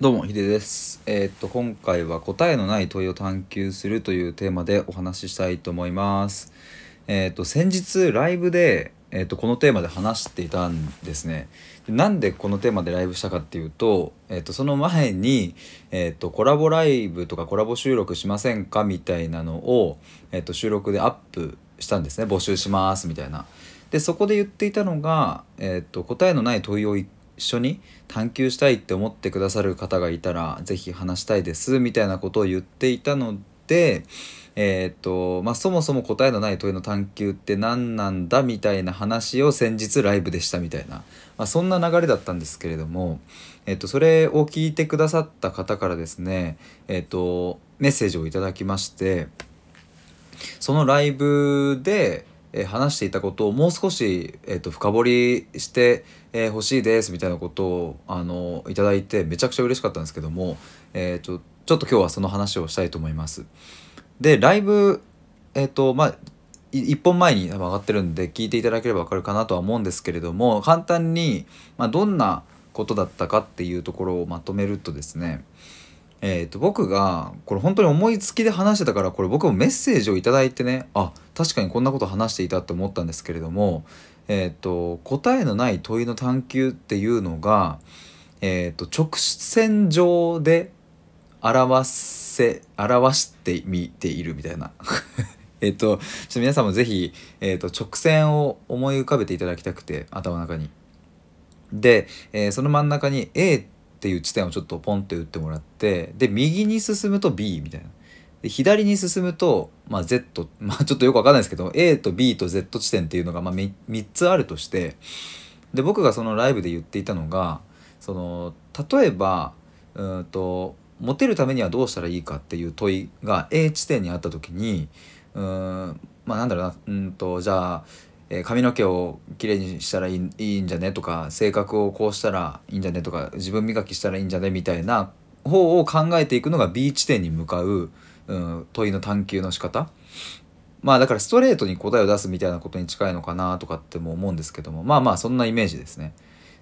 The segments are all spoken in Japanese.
どうも、ヒデです。えーっと、今回は答えのない問いを探求するというテーマでお話ししたいと思います。えーっと、先日ライブで、えーっと、このテーマで話していたんですね。でなんでこのテーマでライブしたかっていうと、えっと、その前に、えっと、コラボライブとかコラボ収録しませんかみたいなのを、えっと、収録でアップしたんですね。募集しますみたいな。で、そこで言っていたのが、えっと、答えのない問いを一緒に探求したいって思ってくださる方がいたら是非話したいですみたいなことを言っていたのでえーっとまあそもそも答えのない問いの探求って何なんだみたいな話を先日ライブでしたみたいな、まあ、そんな流れだったんですけれども、えーっとそれを聞いてくださった方からですねえーっとメッセージをいただきましてそのライブで、話していたことをもう少し、えー、と深掘りして、えー欲しいですみたいなことをあのいただいてめちゃくちゃ嬉しかったんですけども、えー、とちょっと今日はその話をしたいと思います。でライブえっ、とまあい一本前に上がってるんで聞いていただければ分かるかなとは思うんですけれども簡単に、まあ、どんなことだったかっていうところをまとめるとですねえー、と僕がこれ本当に思いつきで話してたからこれ僕もメッセージを頂いてねあ確かにこんなこと話していたって思ったんですけれども、えー、と答えのない問いの探求っていうのが、えー、と直線上で表せ表してみているみたいな。えっとちょっと皆さんもぜひ、えー、と直線を思い浮かべていただきたくて頭の中に。で、えーその真ん中に A っていう地点をちょっとポンって打ってもらってで右に進むと B みたいなで左に進むと、まあ、Z、まあ、ちょっとよくわかんないですけど A と B と Z 地点っていうのが、まあ、3, 3つあるとしてで僕がそのライブで言っていたのがその例えばうんとモテるためにはどうしたらいいかっていう問いが A 地点にあった時にうんまあなんだろうなうんとじゃあえー髪の毛をきれいにしたらいいいいんじゃねとか性格をこうしたらいいんじゃねとか自分磨きしたらいいんじゃねみたいな方を考えていくのが B 地点に向かう、うん、問いの探求の仕方？まあだからストレートに答えを出すみたいなことに近いのかなとかっても思うんですけどもまあまあそんなイメージですね。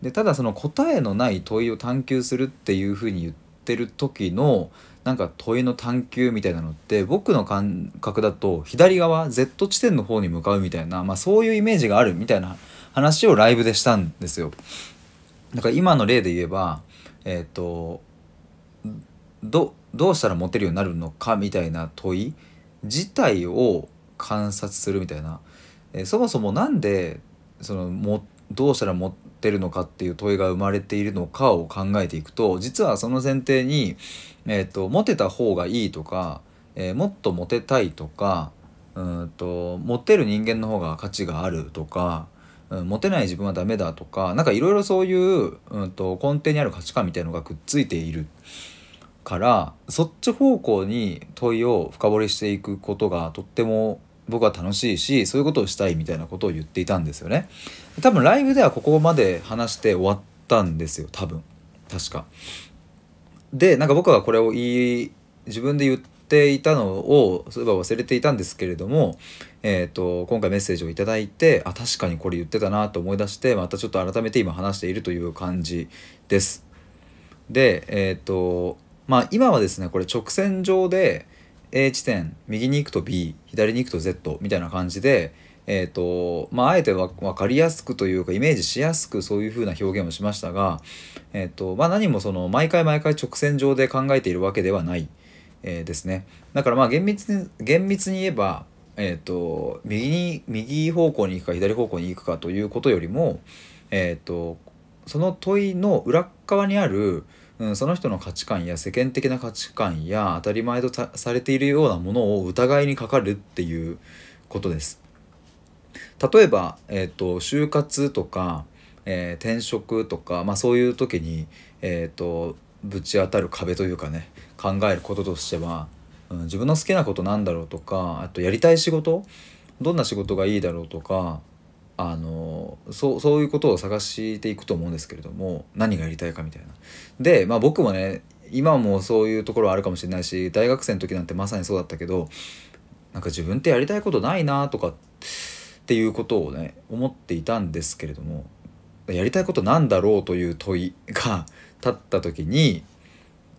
でただその答えのない問いを探求するっていうふうに言ってる時のなんか問いの探求みたいなのって僕の感覚だと左側 Z 地点の方に向かうみたいな、まあ、そういうイメージがあるみたいな話をライブでしたんですよ。だから今の例で言えばえっ、とどどうしたらモテるようになるのかみたいな問い自体を観察するみたいな、えーそもそもなんでそのもどうしたらモテるのかっていう問いが生まれているのかを考えていくと実はその前提に、えー、とモテた方がいいとか、えーもっとモテたいとかうんとモテる人間の方が価値があるとか、うん、モテない自分はダメだとかなんかいろいろそういう、うん、と根底にある価値観みたいのがくっついている。からそっち方向に問いを深掘りしていくことがとっても僕は楽しいしそういうことをしたいみたいなことを言っていたんですよね。多分ライブではここまで話して終わったんですよ多分確か。でなんか僕はこれを言い自分で言っていたのをそういえば忘れていたんですけれども、えー、と今回メッセージを頂いてあ確かにこれ言ってたなと思い出してまたちょっと改めて今話しているという感じです。でえっ、とまあ今はですねこれ直線上で A 地点右に行くと B 左に行くと Z みたいな感じでえっ、とまああえて分かりやすくというかイメージしやすくそういう風な表現をしましたがえっ、とまあ何もその毎回毎回直線上で考えているわけではない、えーですね。だからまあ厳密に厳密に言えばえっ、と右に右方向に行くか左方向に行くかということよりもえっ、とその問いの裏側にある、うん、その人の価値観や世間的な価値観や当たり前とされているようなものを疑いにかかるっていうことです。例えば、えー、と就活とか、えー転職とか、まあ、そういう時に、えー、とぶち当たる壁というかね考えることとしては、うん、自分の好きなことなんだろうとかあとやりたい仕事どんな仕事がいいだろうとかあのそうそういうことを探していくと思うんですけれども何がやりたいかみたいな。で、まあ、僕もね今もそういうところはあるかもしれないし大学生の時なんてまさにそうだったけどなんか自分ってやりたいことないなとかっていうことをね思っていたんですけれどもやりたいことなんだろうという問いが 立った時に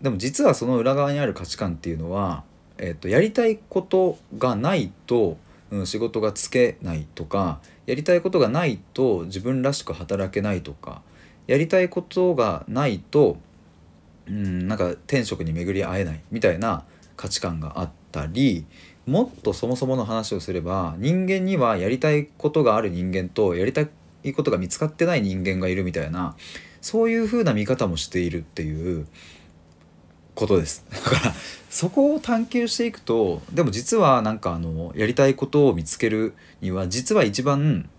でも実はその裏側にある価値観っていうのは、えー、とやりたいことがないと、うん、仕事がつけないとかやりたいことがないと自分らしく働けないとかやりたいことがないと、うん、なんか天職に巡り会えないみたいな価値観があったりもっとそもそもの話をすれば人間にはやりたいことがある人間とやりたいことが見つかってない人間がいるみたいなそういう風な見方もしているっていうことです。だからそこを探求していくとでも実はなんかあのやりたいことを見つけるには実は一番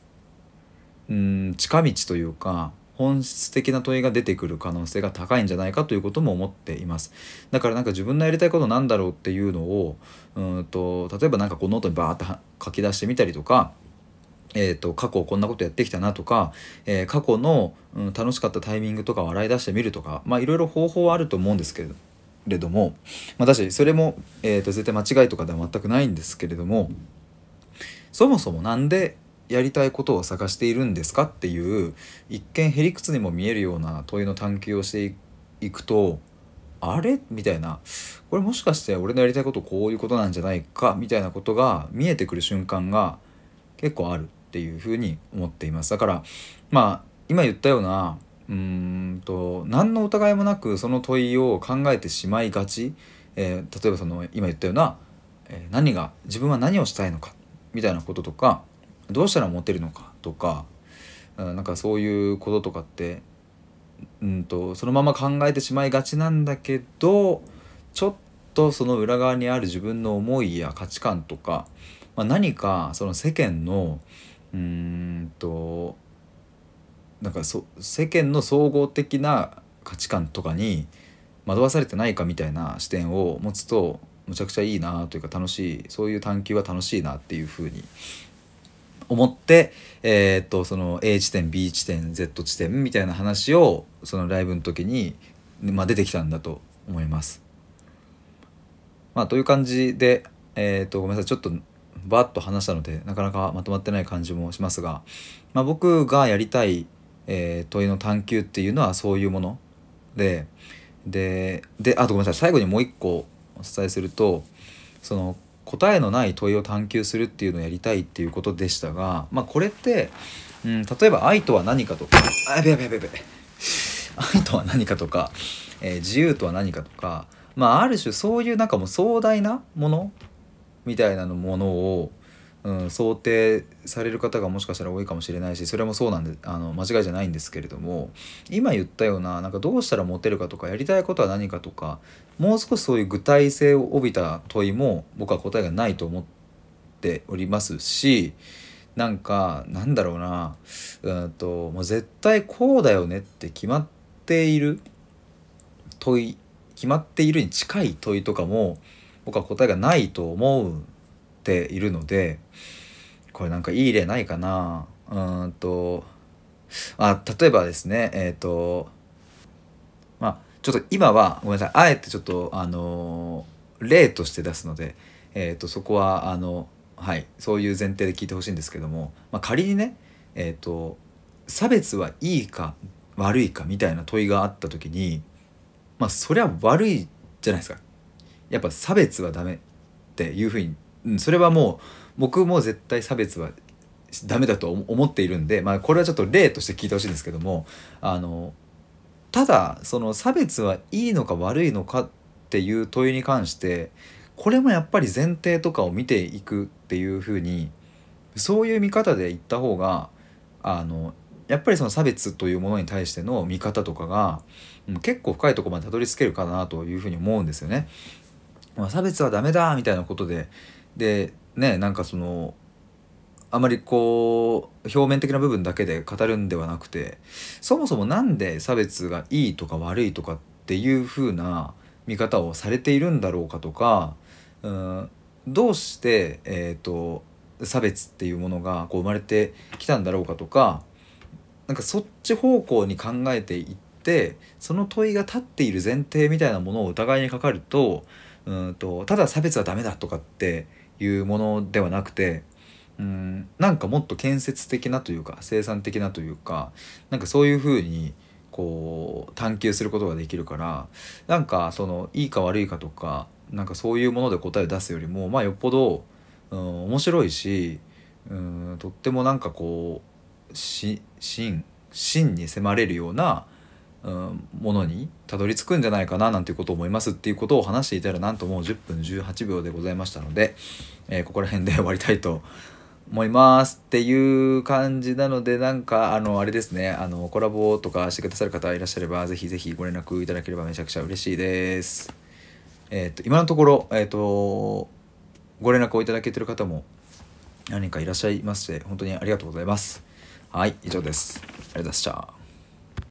うん近道というか本質的な問いが出てくる可能性が高いんじゃないかということも思っています。だからなんか自分のやりたいことなんだろうっていうのをうんと例えば何かこうノートにバーッと書き出してみたりとかえーと、過去こんなことやってきたなとか、えー、過去の、うん、楽しかったタイミングとかを洗い出してみるとかまあいろいろ方法はあると思うんですけれど。も、まあ、確かにそれも、えーと絶対間違いとかでは全くないんですけれどもそもそも何でやりたいことを探しているんですかっていう一見へりくつにも見えるような問いの探求をしていくとあれ？みたいな。これもしかして俺のやりたいことこういうことなんじゃないか？みたいなことが見えてくる瞬間が結構あるっていうふうに思っています。だからまあ今言ったようなうんと何の疑いもなくその問いを考えてしまいがち、えー、例えばその今言ったような、えー、何が自分は何をしたいのかみたいなこととかどうしたらモテるのかとかなんかそういうこととかってうんとそのまま考えてしまいがちなんだけどちょっとその裏側にある自分の思いや価値観とか、まあ、何かその世間のうんとなんかそ世間の総合的な価値観とかに惑わされてないかみたいな視点を持つとむちゃくちゃいいなというか楽しいそういう探求は楽しいなっていうふうに思って、えー、っとその A 地点 B 地点 Z 地点みたいな話をそのライブの時に、まあ、出てきたんだと思います。まあ、という感じで、えー、っとごめんなさいちょっとバッと話したのでなかなかまとまってない感じもしますが、まあ、僕がやりたい、えー、問いの探求っていうのはそういうもの。ででであとごめんなさい。最後にもう一個お伝えするとその答えのない問いを探求するっていうのをやりたいっていうことでしたが、まあ、これって、うん、例えば愛とは何かとかあやべやべやべやべ。愛とは何かとか、えー、自由とは何かとか、まあ、ある種そういうなんかもう壮大なものみたいなものをうん、想定される方がもしかしたら多いかもしれないしそれもそうなんであの間違いじゃないんですけれども今言ったようななんかどうしたらモテるかとかやりたいことは何かとかもう少しそういう具体性を帯びた問いも僕は答えがないと思っておりますしなんかなんだろうなうんともう絶対こうだよねって決まっている問い決まっているに近い問いとかも僕は答えがないと思うているのでこれなんかいい例ないかな？うんとあ例えばですねえっ、ー、とまあちょっと今はごめんなさいあえてちょっとあの例として出すので、えーと、そこはあのはいそういう前提で聞いてほしいんですけども、まあ、仮にねえっ、ー、と差別はいいか悪いかみたいな問いがあった時にまあそれは悪いじゃないですか。やっぱ差別はダメっていうふうにうん、それはもう僕も絶対差別はダメだと思っているんで、まあ、これはちょっと例として聞いてほしいんですけどもあのただその差別はいいのか悪いのかっていう問いに関してこれもやっぱり前提とかを見ていくっていうふうにそういう見方で言った方があのやっぱりその差別というものに対しての見方とかが結構深いとこまでたどり着けるかなというふうに思うんですよね。まあ、差別はダメだみたいなことででねなんかそのあまりこう表面的な部分だけで語るんではなくてそもそも何で差別がいいとか悪いとかっていう風な見方をされているんだろうかとかうんどうして、えーと、差別っていうものがこう生まれてきたんだろうかとかなんかそっち方向に考えていってその問いが立っている前提みたいなものを疑いにかかるとうんとただ差別はダメだとかっていうものではなくてうんなんかもっと建設的なというか生産的なというかなんかそういうふうにこう探求することができるからなんかそのいいか悪いかとかなんかそういうもので答えを出すよりもまあよっぽど、うん、面白いし、うん、とってもなんかこうし真真に迫れるような、うん、ものにたどり着くんじゃないかななんていうことを思いますっていうことを話していたらなんともう10分18秒でございましたので、えー、ここら辺で終わりたいと思いますっていう感じなのでなんかあのあれですねあのコラボとかしてくださる方いらっしゃればぜひぜひご連絡いただければめちゃくちゃ嬉しいです。えっ、と今のところえっ、とご連絡をいただけてる方も何かいらっしゃいまして本当にありがとうございます。はい以上です。ありがとうございました。